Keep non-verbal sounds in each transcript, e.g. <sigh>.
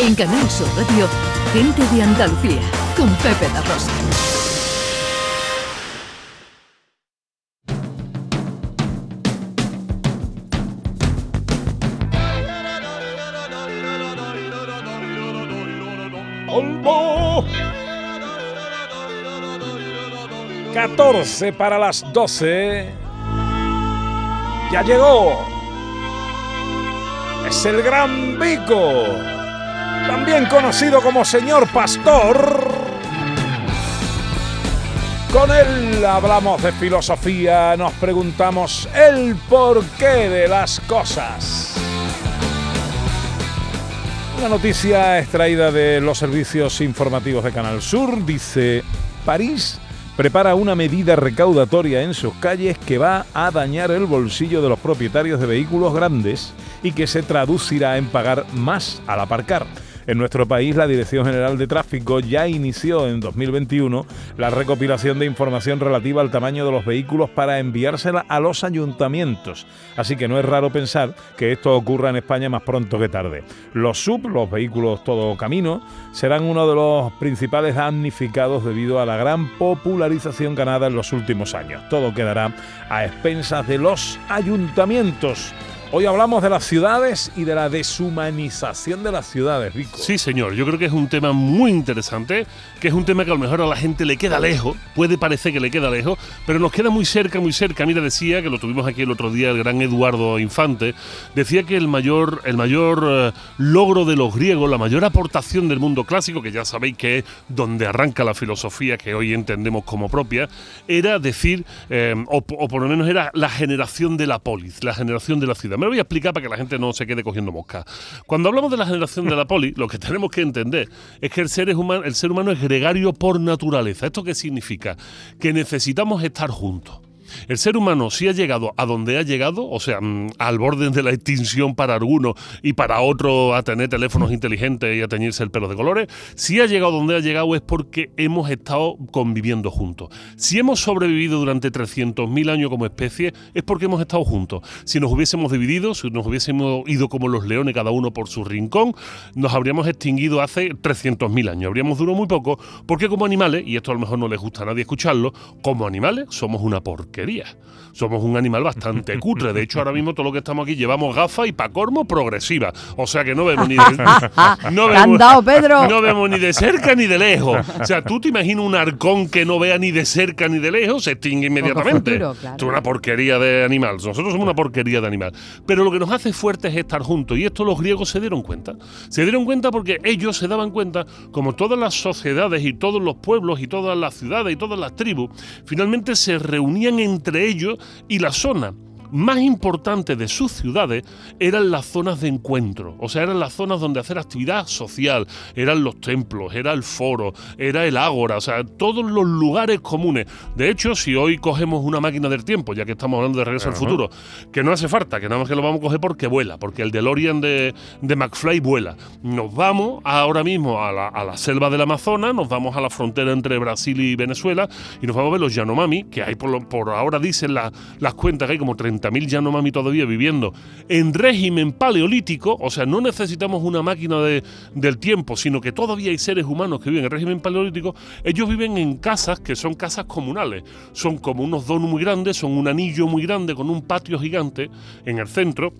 En Canal Sur Radio, Gente de Andalucía, con Pepe La Rosa. ¡Olmo! 14 para las 12. Ya llegó. Es el gran Vico. También conocido como señor pastor. Con él hablamos de filosofía, nos preguntamos el porqué de las cosas. Una noticia extraída de los servicios informativos de Canal Sur dice, París prepara una medida recaudatoria en sus calles que va a dañar el bolsillo de los propietarios de vehículos grandes y que se traducirá en pagar más al aparcar. En nuestro país, la Dirección General de Tráfico ya inició en 2021 la recopilación de información relativa al tamaño de los vehículos para enviársela a los ayuntamientos. Así que no es raro pensar que esto ocurra en España más pronto que tarde. Los sub, los vehículos todo camino, serán uno de los principales damnificados debido a la gran popularización ganada en los últimos años. Todo quedará a expensas de los ayuntamientos. Hoy hablamos de las ciudades y de la deshumanización de las ciudades, Vico. Sí, señor. Yo creo que es un tema muy interesante, que es un tema que a lo mejor a la gente le queda lejos, puede parecer que le queda lejos, pero nos queda muy cerca, muy cerca. Mira, decía, que lo tuvimos aquí el otro día, el gran Eduardo Infante, decía que el mayor, el mayor eh, logro de los griegos, la mayor aportación del mundo clásico, que ya sabéis que es donde arranca la filosofía que hoy entendemos como propia, era decir, eh, o por lo menos era la generación de la polis, la generación de la ciudad. Me lo voy a explicar para que la gente no se quede cogiendo mosca. Cuando hablamos de la generación de la poli, lo que tenemos que entender es que el ser, humano, el ser humano es gregario por naturaleza. ¿Esto qué significa? Que necesitamos estar juntos. El ser humano sí ha llegado a donde ha llegado, o sea, mm, al borde de la extinción para algunos y para otros a tener teléfonos inteligentes y a teñirse el pelo de colores, si ha llegado donde ha llegado es porque hemos estado conviviendo juntos. Si hemos sobrevivido durante 300.000 años como especie, es porque hemos estado juntos. Si nos hubiésemos dividido, si nos hubiésemos ido como los leones, cada uno por su rincón, nos habríamos extinguido hace 300.000 años. Habríamos durado muy poco, porque como animales, y esto a lo mejor no les gusta a nadie escucharlo, como animales somos una porquería. Somos un animal bastante <laughs> cutre. De hecho, ahora mismo todo lo que estamos aquí llevamos gafas y pa' cormo progresiva. O sea que no vemos ni de, <laughs> no vemos, Pedro? <laughs> no vemos ni de cerca ni de lejos. O sea, tú te imaginas un arcón que no vea ni de cerca ni de lejos, se extingue inmediatamente. Es una porquería de animal. Nosotros somos una porquería de animal. Pero lo que nos hace fuerte es estar juntos. Y esto los griegos se dieron cuenta. Se dieron cuenta porque ellos se daban cuenta, como todas las sociedades y todos los pueblos y todas las ciudades y todas las tribus, finalmente se reunían entre ellos y la zona más importante de sus ciudades eran las zonas de encuentro, o sea, eran las zonas donde hacer actividad social, eran los templos, era el foro, era el ágora, o sea, todos los lugares comunes. De hecho, si hoy cogemos una máquina del tiempo, ya que estamos hablando de regreso al futuro, que no hace falta, que nada más que lo vamos a coger porque vuela, porque el DeLorean de, de McFly vuela. Nos vamos ahora mismo a la, a la selva del Amazonas, nos vamos a la frontera entre Brasil y Venezuela y nos vamos a ver los Yanomami, que hay por, por ahora dicen la, las cuentas que hay como 30.000 Yanomami todavía viviendo en régimen paleolítico, o sea, no necesitamos una máquina de, del tiempo, sino que todavía hay seres humanos que viven en régimen paleolítico, ellos viven en casas que son casas comunales, son como unos donos muy grandes, son un anillo muy grande con un patio gigante en el centro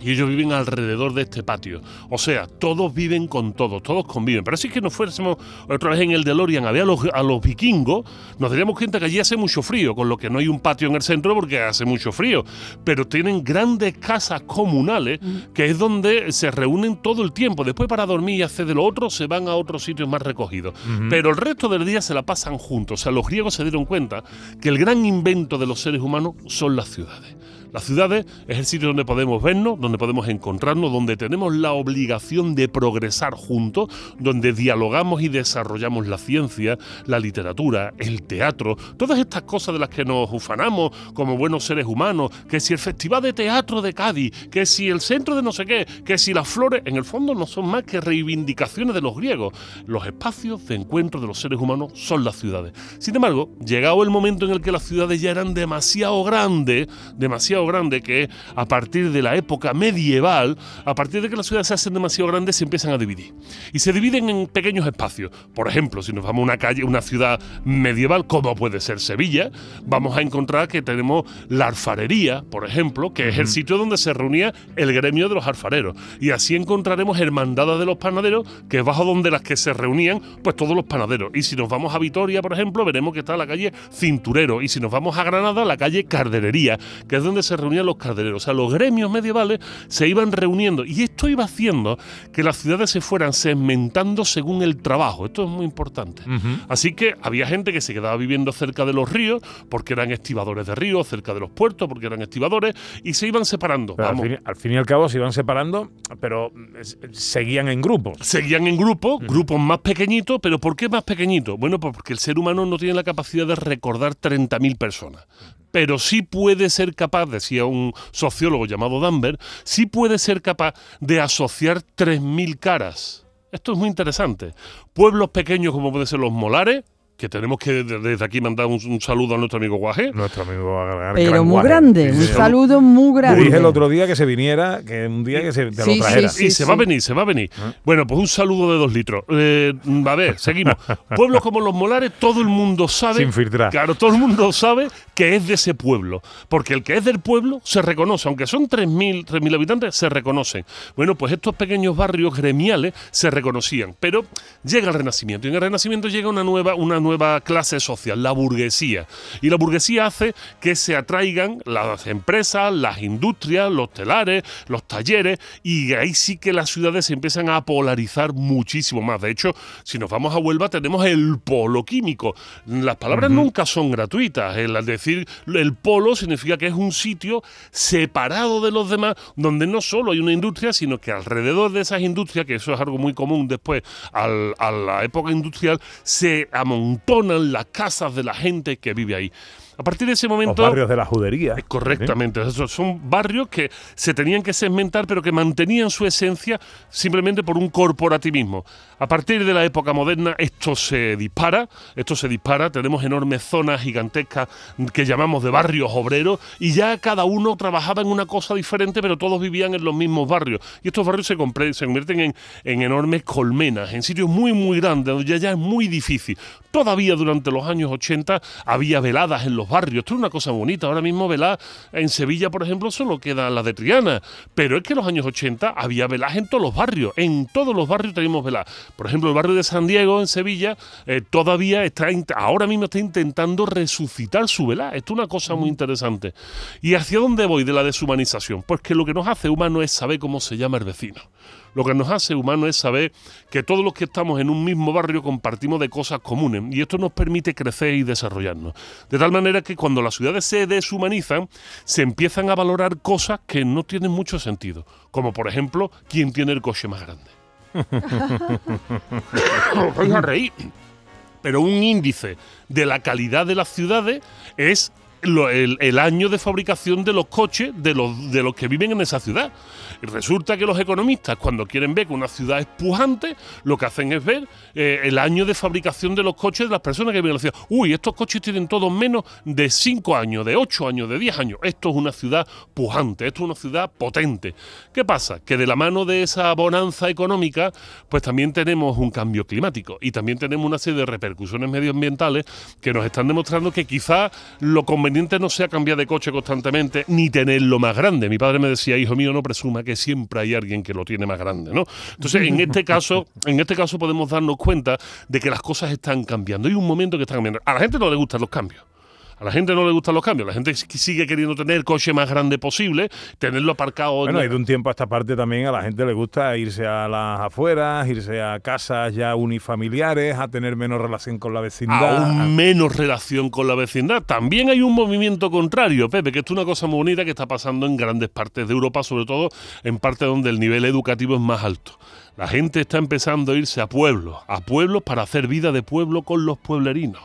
y ellos viven alrededor de este patio. O sea, todos viven con todos, todos conviven. Pero si es que nos fuésemos otra vez en el DeLorean a ver a los, a los vikingos, nos daríamos cuenta que allí hace mucho frío, con lo que no hay un patio en el centro porque hace mucho frío. Pero tienen grandes casas comunales, que es donde se reúnen todo el tiempo. Después para dormir y hacer de lo otro, se van a otros sitios más recogidos. Pero el resto del día se la pasan juntos. O sea, los griegos se dieron cuenta que el gran invento de los seres humanos son las ciudades. Las ciudades es el sitio donde podemos vernos, donde podemos encontrarnos, donde tenemos la obligación de progresar juntos, donde dialogamos y desarrollamos la ciencia, la literatura, el teatro, todas estas cosas de las que nos ufanamos como buenos seres humanos, que si el Festival de Teatro de Cádiz, que si el centro de no sé qué, que si las flores, en el fondo no son más que reivindicaciones de los griegos. Los espacios de encuentro de los seres humanos son las ciudades. Sin embargo, llegado el momento en el que las ciudades ya eran demasiado grandes, demasiado demasiado grande, que es a partir de la época medieval, a partir de que las ciudades se hacen demasiado grandes, se empiezan a dividir. Y se dividen en pequeños espacios. Por ejemplo, si nos vamos a una calle, una ciudad medieval, como puede ser Sevilla, vamos a encontrar que tenemos la alfarería, por ejemplo, que es el sitio donde se reunía el gremio de los alfareros. Y así encontraremos hermandades de los panaderos, que es bajo donde las que se reunían, pues todos los panaderos. Y si nos vamos a Vitoria, por ejemplo, veremos que está la calle Cinturero. Y si nos vamos a Granada, la calle Carderería, que es donde se reunían los cardereros. O sea, los gremios medievales se iban reuniendo. Y esto iba haciendo que las ciudades se fueran segmentando según el trabajo. Esto es muy importante. Así que había gente que se quedaba viviendo cerca de los ríos, porque eran estibadores de ríos, cerca de los puertos, porque eran estibadores, y se iban separando. Al fin, al, fin, y al cabo se iban separando, pero seguían en grupos. Seguían en grupos, grupos más pequeñitos, pero ¿por qué más pequeñitos? Bueno, pues porque el ser humano no tiene la capacidad de recordar 30.000 personas pero sí puede ser capaz, decía un sociólogo llamado Danver, sí puede ser capaz de asociar 3.000 caras. Esto es muy interesante. Pueblos pequeños como pueden ser los molares, que tenemos que desde aquí mandar un, saludo a nuestro amigo Guaje. Nuestro amigo Pero muy grande, un saludo muy grande. dije el otro día que se viniera, que un día que se te lo trajera. y se va a venir, se va a venir. Ah. Bueno, pues un saludo de dos litros. Eh, a ver, seguimos. <laughs> Pueblos como los Molares, todo el mundo sabe. Sin filtrar. Claro, todo el mundo sabe que es de ese pueblo. Porque el que es del pueblo se reconoce, aunque son 3.000 3.000 habitantes, se reconocen. Bueno, pues estos pequeños barrios gremiales se reconocían. Pero llega el Renacimiento. Y en el Renacimiento llega una nueva, una nueva clase social, la burguesía. Y la burguesía hace que se atraigan las empresas, las industrias, los telares, los talleres, y ahí sí que las ciudades se empiezan a polarizar muchísimo más. De hecho, si nos vamos a Huelva, tenemos el polo químico. Las palabras nunca son gratuitas. El decir el polo significa que es un sitio separado de los demás, donde no solo hay una industria, sino que alrededor de esas industrias, que eso es algo muy común después a la época industrial, se amontonan las casas de la gente que vive ahí. A partir de ese momento. Los barrios de la judería. Eh, correctamente. Esos son barrios que se tenían que segmentar, pero que mantenían su esencia simplemente por un corporativismo. A partir de la época moderna, esto se dispara. Esto se dispara. Tenemos enormes zonas gigantescas que llamamos de barrios obreros, y ya cada uno trabajaba en una cosa diferente, pero todos vivían en los mismos barrios. Y estos barrios se, se convierten en, en, enormes colmenas, en sitios muy, muy grandes, donde ya, ya es muy difícil. Todavía durante los años 80 había veladas en los barrios. Esto es una cosa bonita. Ahora mismo velar en Sevilla, por ejemplo, solo queda la de Triana. Pero es que en los años 80 había velas en todos los barrios. En todos los barrios teníamos velas. Por ejemplo, el barrio de San Diego, en Sevilla, eh, todavía está, ahora mismo está intentando resucitar su vela. Esto es una cosa muy interesante. ¿Y hacia dónde voy de la deshumanización? Pues que lo que nos hace humano es saber cómo se llama el vecino. Lo que nos hace humanos es saber que todos los que estamos en un mismo barrio compartimos de cosas comunes y esto nos permite crecer y desarrollarnos. De tal manera que cuando las ciudades se deshumanizan, se empiezan a valorar cosas que no tienen mucho sentido, como por ejemplo, quién tiene el coche más grande. <laughs> Vais a reír. Pero un índice de la calidad de las ciudades es el, año de fabricación de los coches de los, de los que viven en esa ciudad. Resulta que los economistas, cuando quieren ver que una ciudad es pujante, lo que hacen es ver eh, el año de fabricación de los coches de las personas que viven en la ciudad. Uy, estos coches tienen todos menos de 5 años, de 8 años, de 10 años. Esto es una ciudad pujante, esto es una ciudad potente. ¿Qué pasa? Que de la mano de esa bonanza económica, pues también tenemos un cambio climático y también tenemos una serie de repercusiones medioambientales que nos están demostrando que quizá lo conveniente no sea cambiar de coche constantemente ni tenerlo más grande. Mi padre me decía, hijo mío, no presuma que siempre hay alguien que lo tiene más grande, ¿no? Entonces, en este <laughs> caso, en este caso podemos darnos cuenta de que las cosas están cambiando. Hay un momento que están cambiando. A la gente no le gustan los cambios. A la gente no le gustan los cambios, la gente sigue queriendo tener el coche más grande posible, tenerlo aparcado. Bueno, y de un tiempo a esta parte también a la gente le gusta irse a las afueras, irse a casas ya unifamiliares, a tener menos relación con la vecindad. Aún menos relación con la vecindad. También hay un movimiento contrario, Pepe, que es una cosa muy bonita que está pasando en grandes partes de Europa, sobre todo en partes donde el nivel educativo es más alto. La gente está empezando a irse a pueblos, a pueblos para hacer vida de pueblo con los pueblerinos.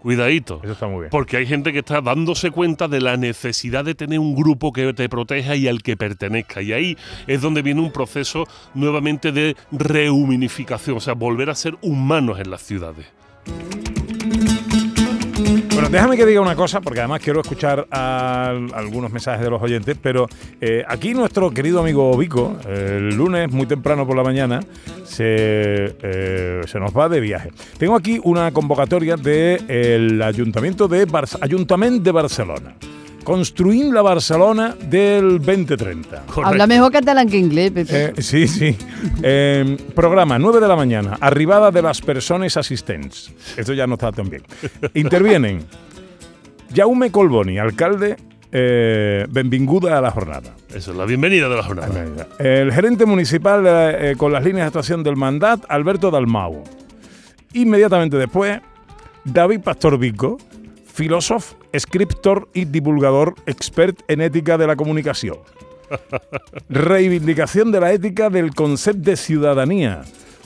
Cuidadito. Eso está muy bien. Porque hay gente que está dándose cuenta de la necesidad de tener un grupo que te proteja y al que pertenezca. Y ahí es donde viene un proceso nuevamente de rehumanificación, o sea, volver a ser humanos en las ciudades. Déjame que diga una cosa, porque además quiero escuchar algunos mensajes de los oyentes, pero eh, aquí nuestro querido amigo Vico, el lunes muy temprano por la mañana, se, eh, se nos va de viaje. Tengo aquí una convocatoria del Ayuntamiento de, Ayuntamiento de Barcelona. Construir la Barcelona del 2030. Habla mejor catalán que inglés, Pepe. Eh, sí, sí. Em, programa, 9 de la mañana, arribada de las personas asistentes. Esto ya no está tan bien. Intervienen Jaume Colboni, alcalde eh, benvinguda a la jornada. Eso es la bienvenida de la jornada. El gerente municipal eh, con las líneas de actuación del mandat, Alberto Dalmau. Inmediatamente después, David Pastor Vico, filósofo, escritor y divulgador expert en ética de la comunicación. <laughs> Reivindicación de la ética del concepto de ciudadanía.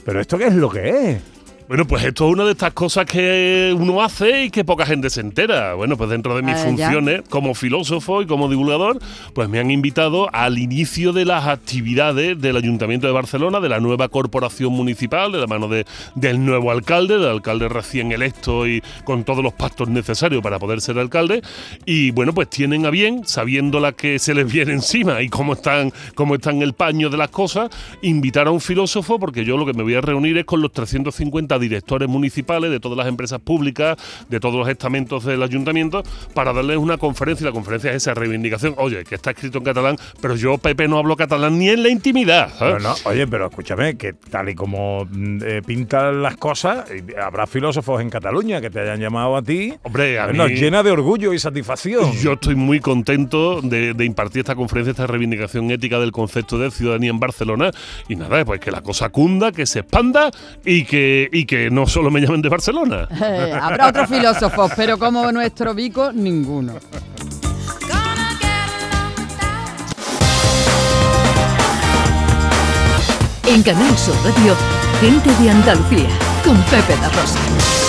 ¿Pero esto qué es lo que es? Bueno, pues esto es una de estas cosas que uno hace y que poca gente se entera. Bueno, pues dentro de mis ah, funciones como filósofo y como divulgador, pues me han invitado al inicio de las actividades del Ayuntamiento de Barcelona, de la nueva corporación municipal, de la mano de, del nuevo alcalde, del alcalde recién electo y con todos los pactos necesarios para poder ser alcalde. Y bueno, pues tienen a bien, sabiendo la que se les viene encima y cómo están, cómo están el paño de las cosas, invitar a un filósofo, porque yo lo que me voy a reunir es con los 350 directores municipales de todas las empresas públicas, de todos los estamentos del ayuntamiento, para darles una conferencia. Y la conferencia es esa reivindicación. Oye, que está escrito en catalán, pero yo, Pepe, no hablo catalán ni en la intimidad. ¿eh? oye, pero escúchame, que tal y como mm, eh, pintan las cosas, habrá filósofos en Cataluña que te hayan llamado a ti. Hombre, a Nos llena de orgullo y satisfacción. Yo estoy muy contento de, de impartir esta conferencia, esta reivindicación ética del concepto de ciudadanía en Barcelona. Y nada, pues que la cosa cunda, que se expanda y que, y que no solo me llamen de Barcelona. Eh, <laughs> habrá otros filósofos, pero como nuestro Vico, ninguno. En Canal Sur Radio, gente de Andalucía, con Pepe da Rosa.